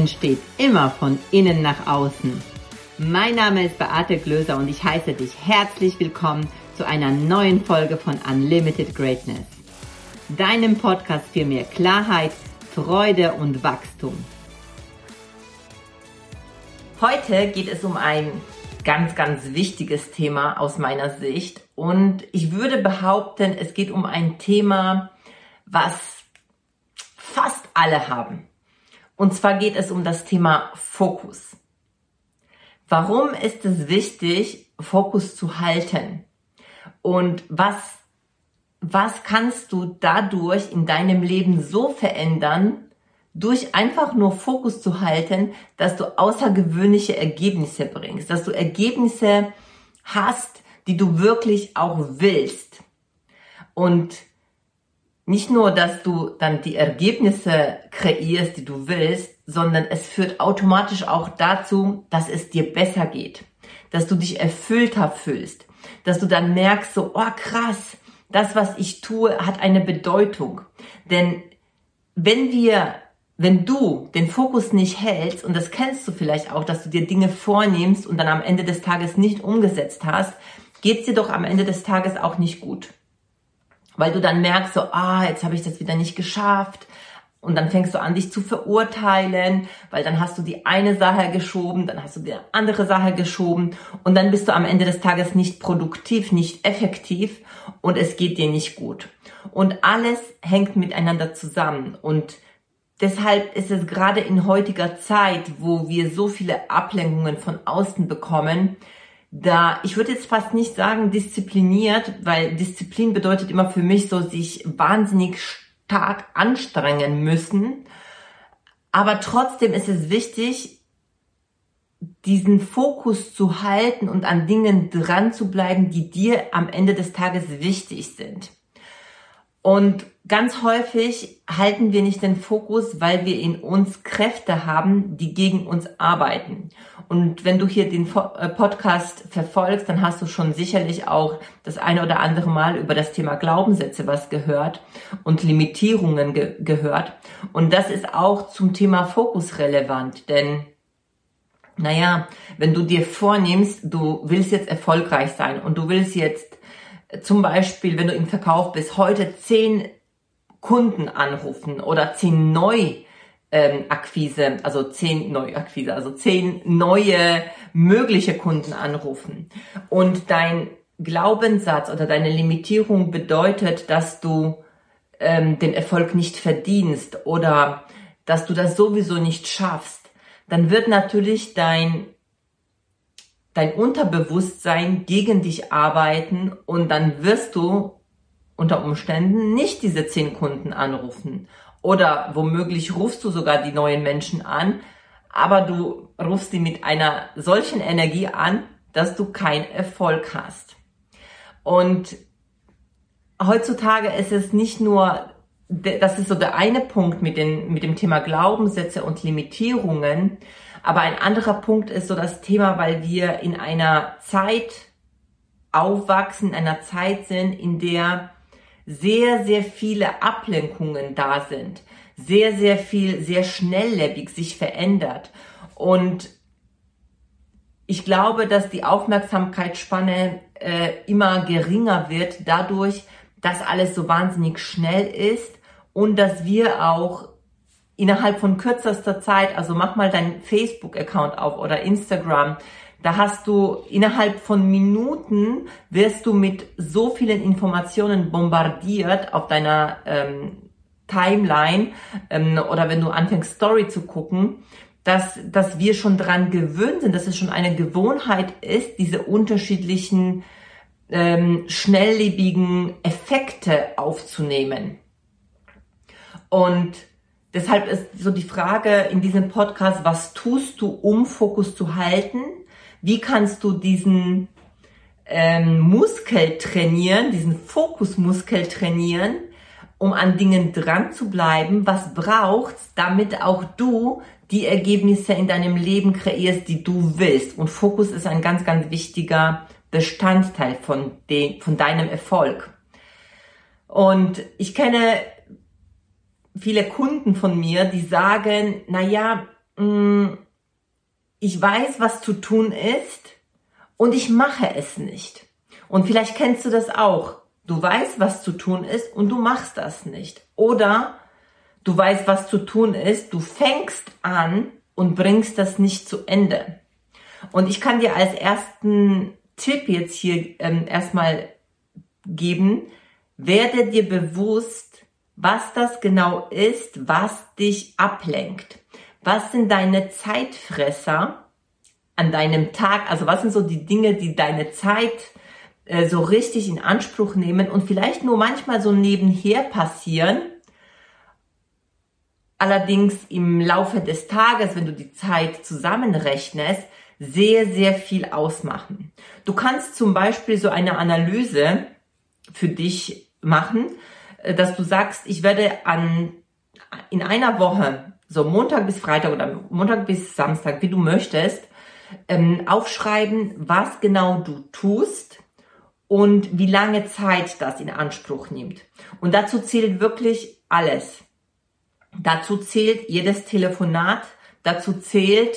Entsteht immer von innen nach außen. Mein Name ist Beate Glöser und ich heiße dich herzlich willkommen zu einer neuen Folge von Unlimited Greatness. Deinem Podcast für mehr Klarheit, Freude und Wachstum. Heute geht es um ein ganz, ganz wichtiges Thema aus meiner Sicht und ich würde behaupten, es geht um ein Thema, was fast alle haben. Und zwar geht es um das Thema Fokus. Warum ist es wichtig, Fokus zu halten? Und was, was kannst du dadurch in deinem Leben so verändern, durch einfach nur Fokus zu halten, dass du außergewöhnliche Ergebnisse bringst, dass du Ergebnisse hast, die du wirklich auch willst. Und nicht nur, dass du dann die Ergebnisse kreierst, die du willst, sondern es führt automatisch auch dazu, dass es dir besser geht, dass du dich erfüllter fühlst, dass du dann merkst, so, oh krass, das, was ich tue, hat eine Bedeutung. Denn wenn wir, wenn du den Fokus nicht hältst, und das kennst du vielleicht auch, dass du dir Dinge vornimmst und dann am Ende des Tages nicht umgesetzt hast, geht's dir doch am Ende des Tages auch nicht gut weil du dann merkst so, ah, jetzt habe ich das wieder nicht geschafft. Und dann fängst du an, dich zu verurteilen, weil dann hast du die eine Sache geschoben, dann hast du die andere Sache geschoben und dann bist du am Ende des Tages nicht produktiv, nicht effektiv und es geht dir nicht gut. Und alles hängt miteinander zusammen und deshalb ist es gerade in heutiger Zeit, wo wir so viele Ablenkungen von außen bekommen, da, ich würde jetzt fast nicht sagen diszipliniert, weil Disziplin bedeutet immer für mich so, sich wahnsinnig stark anstrengen müssen. Aber trotzdem ist es wichtig, diesen Fokus zu halten und an Dingen dran zu bleiben, die dir am Ende des Tages wichtig sind. Und ganz häufig halten wir nicht den Fokus, weil wir in uns Kräfte haben, die gegen uns arbeiten. Und wenn du hier den äh, Podcast verfolgst, dann hast du schon sicherlich auch das eine oder andere Mal über das Thema Glaubenssätze was gehört und Limitierungen ge gehört. Und das ist auch zum Thema Fokus relevant, denn naja, wenn du dir vornimmst, du willst jetzt erfolgreich sein und du willst jetzt zum Beispiel, wenn du im Verkauf bist, heute zehn Kunden anrufen oder zehn neu ähm, Akquise, also zehn neue Akquise, also zehn neue mögliche Kunden anrufen. Und dein Glaubenssatz oder deine Limitierung bedeutet, dass du ähm, den Erfolg nicht verdienst oder dass du das sowieso nicht schaffst, dann wird natürlich dein dein Unterbewusstsein gegen dich arbeiten und dann wirst du unter Umständen nicht diese zehn Kunden anrufen. Oder womöglich rufst du sogar die neuen Menschen an, aber du rufst sie mit einer solchen Energie an, dass du keinen Erfolg hast. Und heutzutage ist es nicht nur, das ist so der eine Punkt mit, den, mit dem Thema Glaubenssätze und Limitierungen, aber ein anderer Punkt ist so das Thema, weil wir in einer Zeit aufwachsen, in einer Zeit sind, in der sehr, sehr viele Ablenkungen da sind, sehr, sehr viel, sehr schnelllebig sich verändert. Und ich glaube, dass die Aufmerksamkeitsspanne äh, immer geringer wird dadurch, dass alles so wahnsinnig schnell ist und dass wir auch innerhalb von kürzester Zeit, also mach mal deinen Facebook-Account auf oder Instagram, da hast du innerhalb von Minuten wirst du mit so vielen Informationen bombardiert auf deiner ähm, Timeline ähm, oder wenn du anfängst Story zu gucken, dass, dass wir schon dran gewöhnt sind, dass es schon eine Gewohnheit ist, diese unterschiedlichen ähm, schnelllebigen Effekte aufzunehmen. Und Deshalb ist so die Frage in diesem Podcast, was tust du, um Fokus zu halten? Wie kannst du diesen ähm, Muskel trainieren, diesen Fokusmuskel trainieren, um an Dingen dran zu bleiben? Was brauchst, damit auch du die Ergebnisse in deinem Leben kreierst, die du willst? Und Fokus ist ein ganz, ganz wichtiger Bestandteil von, de, von deinem Erfolg. Und ich kenne viele Kunden von mir, die sagen, na ja, mm, ich weiß, was zu tun ist und ich mache es nicht. Und vielleicht kennst du das auch. Du weißt, was zu tun ist und du machst das nicht. Oder du weißt, was zu tun ist, du fängst an und bringst das nicht zu Ende. Und ich kann dir als ersten Tipp jetzt hier ähm, erstmal geben, werde dir bewusst, was das genau ist, was dich ablenkt. Was sind deine Zeitfresser an deinem Tag? Also was sind so die Dinge, die deine Zeit äh, so richtig in Anspruch nehmen und vielleicht nur manchmal so nebenher passieren? Allerdings im Laufe des Tages, wenn du die Zeit zusammenrechnest, sehr, sehr viel ausmachen. Du kannst zum Beispiel so eine Analyse für dich machen, dass du sagst, ich werde an, in einer Woche, so Montag bis Freitag oder Montag bis Samstag, wie du möchtest, ähm, aufschreiben, was genau du tust und wie lange Zeit das in Anspruch nimmt. Und dazu zählt wirklich alles. Dazu zählt jedes Telefonat, dazu zählt,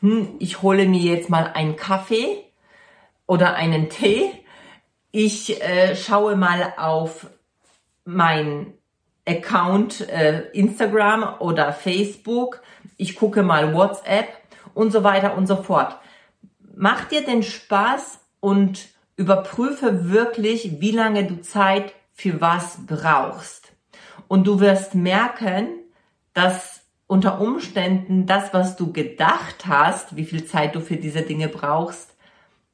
hm, ich hole mir jetzt mal einen Kaffee oder einen Tee, ich äh, schaue mal auf mein Account äh, Instagram oder Facebook, ich gucke mal WhatsApp und so weiter und so fort. Mach dir den Spaß und überprüfe wirklich, wie lange du Zeit für was brauchst. Und du wirst merken, dass unter Umständen das, was du gedacht hast, wie viel Zeit du für diese Dinge brauchst,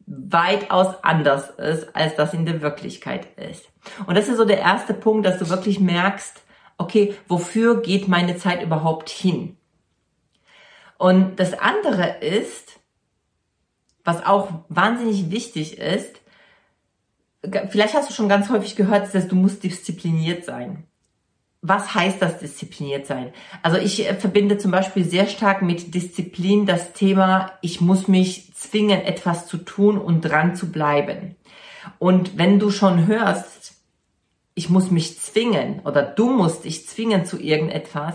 weitaus anders ist, als das in der Wirklichkeit ist. Und das ist so der erste Punkt, dass du wirklich merkst, okay, wofür geht meine Zeit überhaupt hin? Und das andere ist, was auch wahnsinnig wichtig ist, vielleicht hast du schon ganz häufig gehört, dass du musst diszipliniert sein was heißt das diszipliniert sein? Also ich äh, verbinde zum Beispiel sehr stark mit Disziplin das Thema, ich muss mich zwingen, etwas zu tun und dran zu bleiben. Und wenn du schon hörst, ich muss mich zwingen oder du musst dich zwingen zu irgendetwas,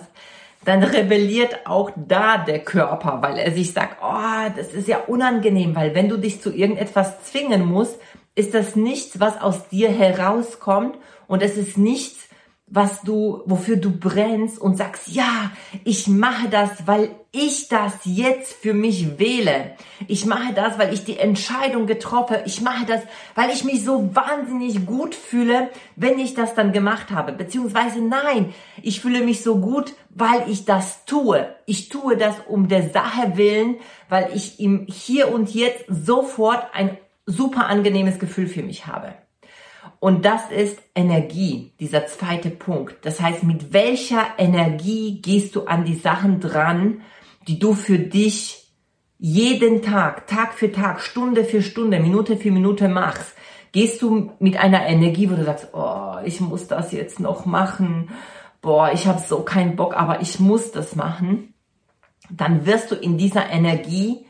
dann rebelliert auch da der Körper, weil er sich sagt, oh, das ist ja unangenehm, weil wenn du dich zu irgendetwas zwingen musst, ist das nichts, was aus dir herauskommt und es ist nichts, was du, wofür du brennst und sagst, ja, ich mache das, weil ich das jetzt für mich wähle. Ich mache das, weil ich die Entscheidung getroffen. Ich mache das, weil ich mich so wahnsinnig gut fühle, wenn ich das dann gemacht habe. Beziehungsweise nein, ich fühle mich so gut, weil ich das tue. Ich tue das um der Sache willen, weil ich im Hier und Jetzt sofort ein super angenehmes Gefühl für mich habe. Und das ist Energie, dieser zweite Punkt. Das heißt, mit welcher Energie gehst du an die Sachen dran, die du für dich jeden Tag, Tag für Tag, Stunde für Stunde, Minute für Minute machst? Gehst du mit einer Energie, wo du sagst, oh, ich muss das jetzt noch machen, boah, ich habe so keinen Bock, aber ich muss das machen, dann wirst du in dieser Energie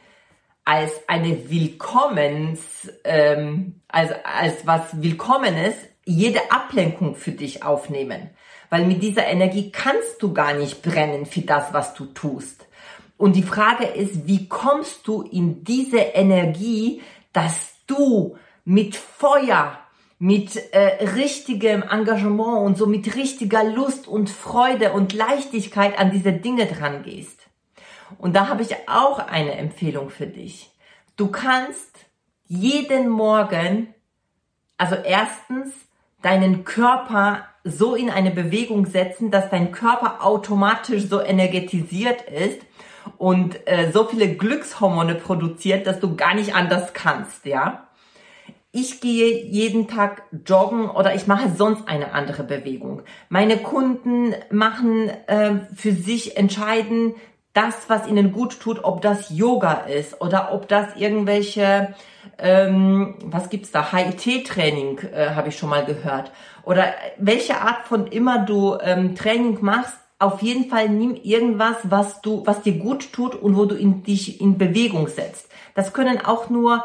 als eine Willkommens, ähm, als, als was Willkommenes jede Ablenkung für dich aufnehmen. Weil mit dieser Energie kannst du gar nicht brennen für das, was du tust. Und die Frage ist, wie kommst du in diese Energie, dass du mit Feuer, mit äh, richtigem Engagement und so mit richtiger Lust und Freude und Leichtigkeit an diese Dinge dran gehst. Und da habe ich auch eine Empfehlung für dich. Du kannst jeden Morgen, also erstens, deinen Körper so in eine Bewegung setzen, dass dein Körper automatisch so energetisiert ist und äh, so viele Glückshormone produziert, dass du gar nicht anders kannst, ja. Ich gehe jeden Tag joggen oder ich mache sonst eine andere Bewegung. Meine Kunden machen äh, für sich entscheiden, das, was ihnen gut tut, ob das Yoga ist oder ob das irgendwelche, ähm, was gibt's da, HIT-Training, äh, habe ich schon mal gehört. Oder welche Art von immer du ähm, Training machst, auf jeden Fall nimm irgendwas, was du, was dir gut tut und wo du in dich in Bewegung setzt. Das können auch nur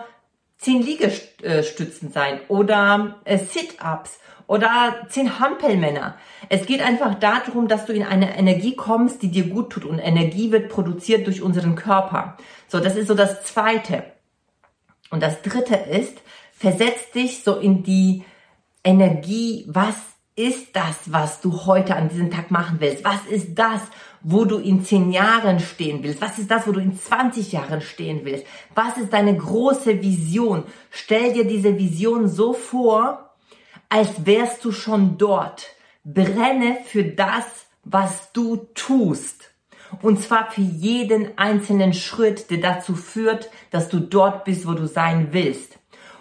zehn Liegestützen sein oder äh, Sit-ups oder zehn Hampelmänner. Es geht einfach darum, dass du in eine Energie kommst, die dir gut tut und Energie wird produziert durch unseren Körper. So, das ist so das zweite. Und das dritte ist, versetz dich so in die Energie, was ist das, was du heute an diesem Tag machen willst? Was ist das, wo du in zehn Jahren stehen willst? Was ist das, wo du in 20 Jahren stehen willst? Was ist deine große Vision? Stell dir diese Vision so vor, als wärst du schon dort. Brenne für das, was du tust. Und zwar für jeden einzelnen Schritt, der dazu führt, dass du dort bist, wo du sein willst.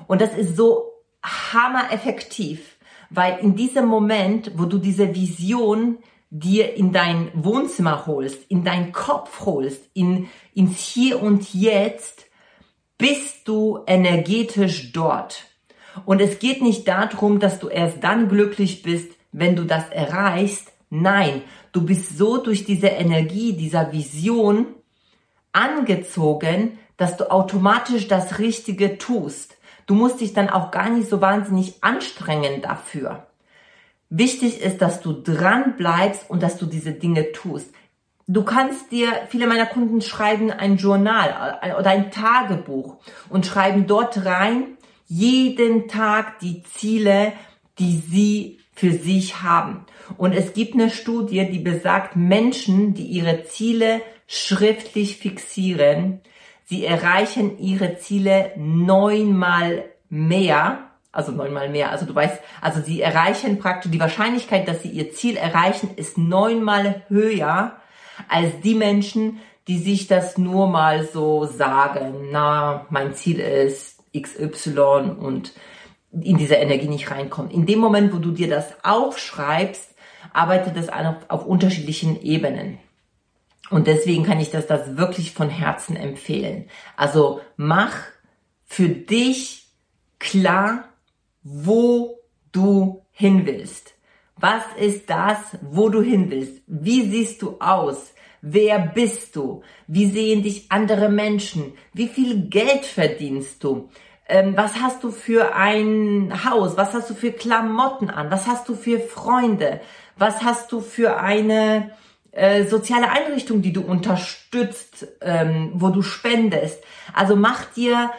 Und das ist so hammereffektiv, weil in diesem Moment, wo du diese Vision dir in dein Wohnzimmer holst, in deinen Kopf holst, in, ins Hier und Jetzt, bist du energetisch dort. Und es geht nicht darum, dass du erst dann glücklich bist, wenn du das erreichst. Nein, du bist so durch diese Energie, dieser Vision angezogen, dass du automatisch das Richtige tust. Du musst dich dann auch gar nicht so wahnsinnig anstrengen dafür. Wichtig ist, dass du dran bleibst und dass du diese Dinge tust. Du kannst dir, viele meiner Kunden schreiben ein Journal äh, oder ein Tagebuch und schreiben dort rein, jeden Tag die Ziele, die sie für sich haben. Und es gibt eine Studie, die besagt, Menschen, die ihre Ziele schriftlich fixieren, sie erreichen ihre Ziele neunmal mehr, also neunmal mehr, also du weißt, also sie erreichen praktisch, die Wahrscheinlichkeit, dass sie ihr Ziel erreichen, ist neunmal höher als die Menschen, die sich das nur mal so sagen, na, mein Ziel ist XY und in diese Energie nicht reinkommt. In dem Moment, wo du dir das aufschreibst, arbeitet das auf, auf unterschiedlichen Ebenen. Und deswegen kann ich das, das wirklich von Herzen empfehlen. Also mach für dich klar, wo du hin willst. Was ist das, wo du hin willst? Wie siehst du aus? Wer bist du? Wie sehen dich andere Menschen? Wie viel Geld verdienst du? Ähm, was hast du für ein Haus? Was hast du für Klamotten an? Was hast du für Freunde? Was hast du für eine äh, soziale Einrichtung, die du unterstützt, ähm, wo du spendest? Also mach dir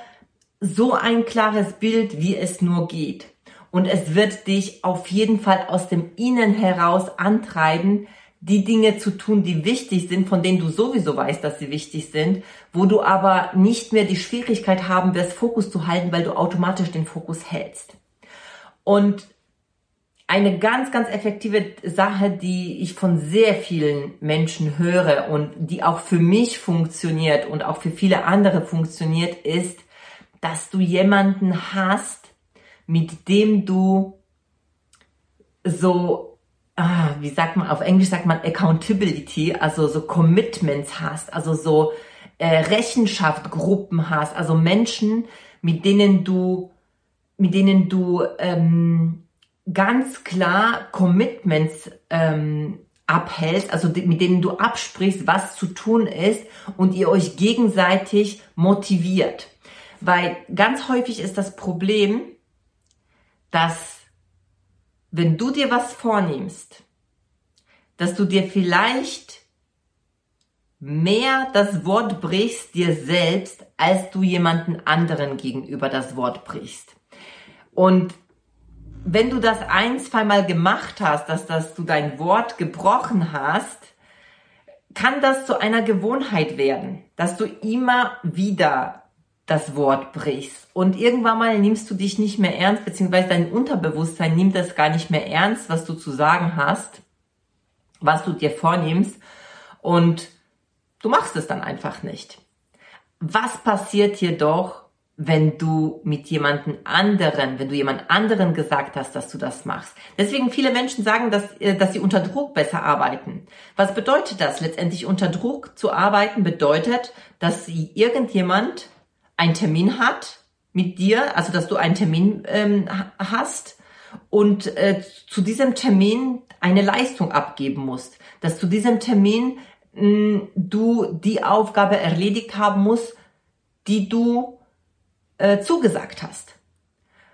so ein klares Bild, wie es nur geht. Und es wird dich auf jeden Fall aus dem Innen heraus antreiben, die Dinge zu tun, die wichtig sind, von denen du sowieso weißt, dass sie wichtig sind, wo du aber nicht mehr die Schwierigkeit haben wirst, Fokus zu halten, weil du automatisch den Fokus hältst. Und eine ganz, ganz effektive Sache, die ich von sehr vielen Menschen höre und die auch für mich funktioniert und auch für viele andere funktioniert, ist, dass du jemanden hast, mit dem du so ah, wie sagt man, auf Englisch sagt man Accountability, also so Commitments hast, also so äh, Rechenschaftgruppen hast, also Menschen, mit denen du, mit denen du ähm, ganz klar Commitments ähm, abhältst, also mit denen du absprichst, was zu tun ist und ihr euch gegenseitig motiviert. Weil ganz häufig ist das Problem, dass wenn du dir was vornimmst, dass du dir vielleicht mehr das Wort brichst dir selbst, als du jemanden anderen gegenüber das Wort brichst. Und wenn du das ein, zweimal gemacht hast, dass, dass du dein Wort gebrochen hast, kann das zu einer Gewohnheit werden, dass du immer wieder das Wort brichst. Und irgendwann mal nimmst du dich nicht mehr ernst, beziehungsweise dein Unterbewusstsein nimmt das gar nicht mehr ernst, was du zu sagen hast, was du dir vornimmst. Und du machst es dann einfach nicht. Was passiert jedoch, wenn du mit jemanden anderen, wenn du jemand anderen gesagt hast, dass du das machst. Deswegen viele Menschen sagen, dass, äh, dass sie unter Druck besser arbeiten. Was bedeutet das? Letztendlich unter Druck zu arbeiten bedeutet, dass sie irgendjemand einen Termin hat mit dir, also dass du einen Termin ähm, hast und äh, zu diesem Termin eine Leistung abgeben musst, dass zu diesem Termin mh, du die Aufgabe erledigt haben musst, die du äh, zugesagt hast.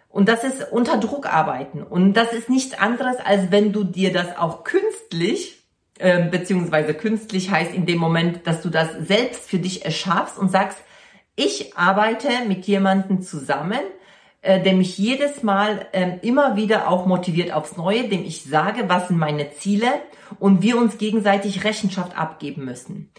Und das ist unter Druck arbeiten. Und das ist nichts anderes, als wenn du dir das auch künstlich, äh, beziehungsweise künstlich heißt in dem Moment, dass du das selbst für dich erschaffst und sagst, ich arbeite mit jemandem zusammen, äh, der mich jedes Mal äh, immer wieder auch motiviert aufs Neue, dem ich sage, was sind meine Ziele und wir uns gegenseitig Rechenschaft abgeben müssen.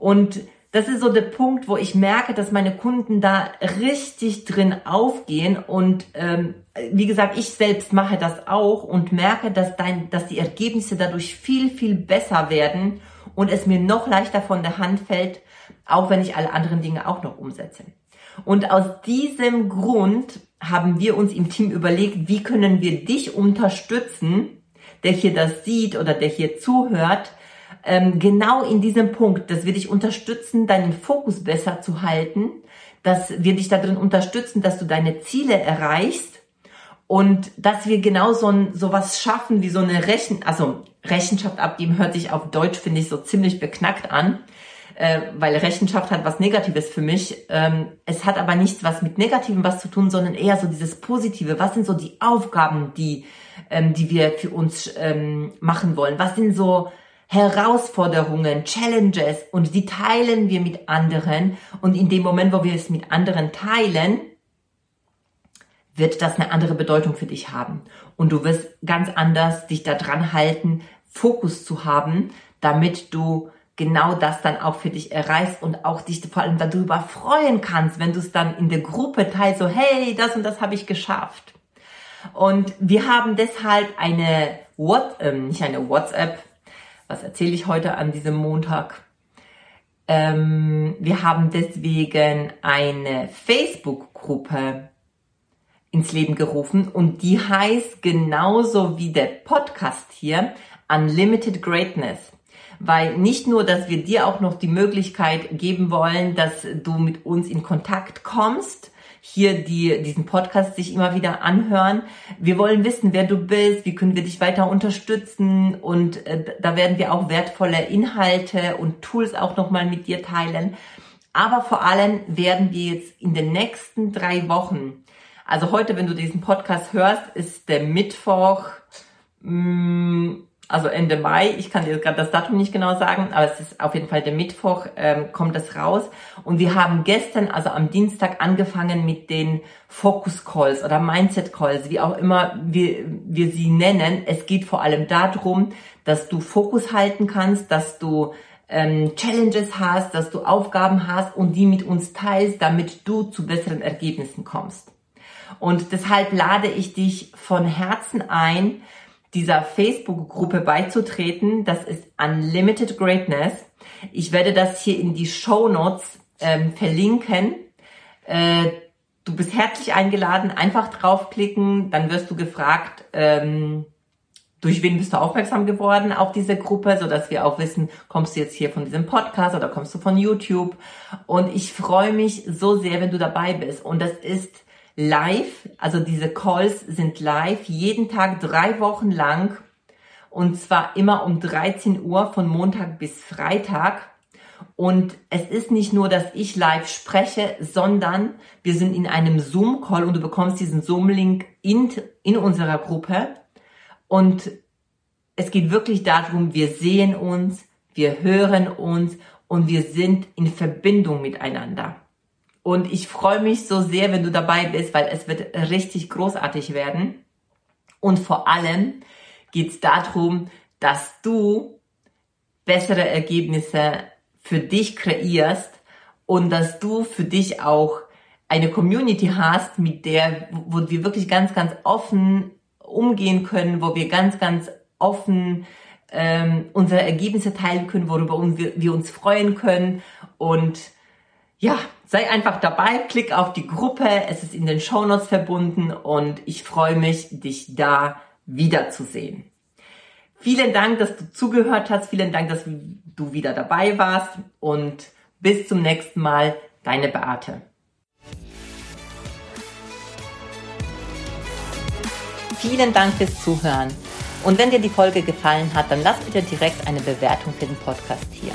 Und das ist so der Punkt, wo ich merke, dass meine Kunden da richtig drin aufgehen und ähm, wie gesagt, ich selbst mache das auch und merke, dass dein, dass die Ergebnisse dadurch viel viel besser werden und es mir noch leichter von der Hand fällt, auch wenn ich alle anderen Dinge auch noch umsetze. Und aus diesem Grund haben wir uns im Team überlegt, wie können wir dich unterstützen, der hier das sieht oder der hier zuhört, ähm, genau in diesem Punkt, dass wir dich unterstützen, deinen Fokus besser zu halten, dass wir dich darin unterstützen, dass du deine Ziele erreichst und dass wir genau so, ein, so was schaffen wie so eine Rechen, also Rechenschaft abgeben hört sich auf Deutsch, finde ich, so ziemlich beknackt an äh, weil Rechenschaft hat was Negatives für mich. Ähm, es hat aber nichts was mit Negativem was zu tun, sondern eher so dieses Positive. Was sind so die Aufgaben, die, ähm, die wir für uns ähm, machen wollen? Was sind so Herausforderungen, Challenges und die teilen wir mit anderen und in dem Moment, wo wir es mit anderen teilen, wird das eine andere Bedeutung für dich haben und du wirst ganz anders dich daran halten, Fokus zu haben, damit du genau das dann auch für dich erreichst und auch dich vor allem darüber freuen kannst, wenn du es dann in der Gruppe teilst, so hey, das und das habe ich geschafft. Und wir haben deshalb eine What, äh, nicht eine WhatsApp, was erzähle ich heute an diesem Montag? Ähm, wir haben deswegen eine Facebook-Gruppe ins Leben gerufen und die heißt genauso wie der Podcast hier Unlimited Greatness weil nicht nur, dass wir dir auch noch die Möglichkeit geben wollen, dass du mit uns in Kontakt kommst, hier die, diesen Podcast sich immer wieder anhören. Wir wollen wissen, wer du bist, wie können wir dich weiter unterstützen und äh, da werden wir auch wertvolle Inhalte und Tools auch nochmal mit dir teilen. Aber vor allem werden wir jetzt in den nächsten drei Wochen, also heute, wenn du diesen Podcast hörst, ist der Mittwoch, mh, mm, also Ende Mai. Ich kann dir gerade das Datum nicht genau sagen, aber es ist auf jeden Fall der Mittwoch, ähm, kommt das raus. Und wir haben gestern, also am Dienstag, angefangen mit den Focus Calls oder Mindset Calls, wie auch immer wir, wir sie nennen. Es geht vor allem darum, dass du Fokus halten kannst, dass du ähm, Challenges hast, dass du Aufgaben hast und die mit uns teilst, damit du zu besseren Ergebnissen kommst. Und deshalb lade ich dich von Herzen ein, dieser Facebook-Gruppe beizutreten. Das ist Unlimited Greatness. Ich werde das hier in die Show Notes ähm, verlinken. Äh, du bist herzlich eingeladen. Einfach draufklicken, dann wirst du gefragt, ähm, durch wen bist du aufmerksam geworden auf diese Gruppe, so dass wir auch wissen, kommst du jetzt hier von diesem Podcast oder kommst du von YouTube? Und ich freue mich so sehr, wenn du dabei bist. Und das ist live, also diese Calls sind live, jeden Tag drei Wochen lang und zwar immer um 13 Uhr von Montag bis Freitag. Und es ist nicht nur, dass ich live spreche, sondern wir sind in einem Zoom-Call und du bekommst diesen Zoom-Link in, in unserer Gruppe. Und es geht wirklich darum, wir sehen uns, wir hören uns und wir sind in Verbindung miteinander. Und ich freue mich so sehr, wenn du dabei bist, weil es wird richtig großartig werden. Und vor allem geht es darum, dass du bessere Ergebnisse für dich kreierst und dass du für dich auch eine Community hast, mit der, wo wir wirklich ganz, ganz offen umgehen können, wo wir ganz, ganz offen ähm, unsere Ergebnisse teilen können, worüber wir, wir uns freuen können und ja, sei einfach dabei, klick auf die Gruppe, es ist in den Shownotes verbunden und ich freue mich, dich da wiederzusehen. Vielen Dank, dass du zugehört hast, vielen Dank, dass du wieder dabei warst und bis zum nächsten Mal, deine Beate. Vielen Dank fürs Zuhören. Und wenn dir die Folge gefallen hat, dann lass bitte direkt eine Bewertung für den Podcast hier.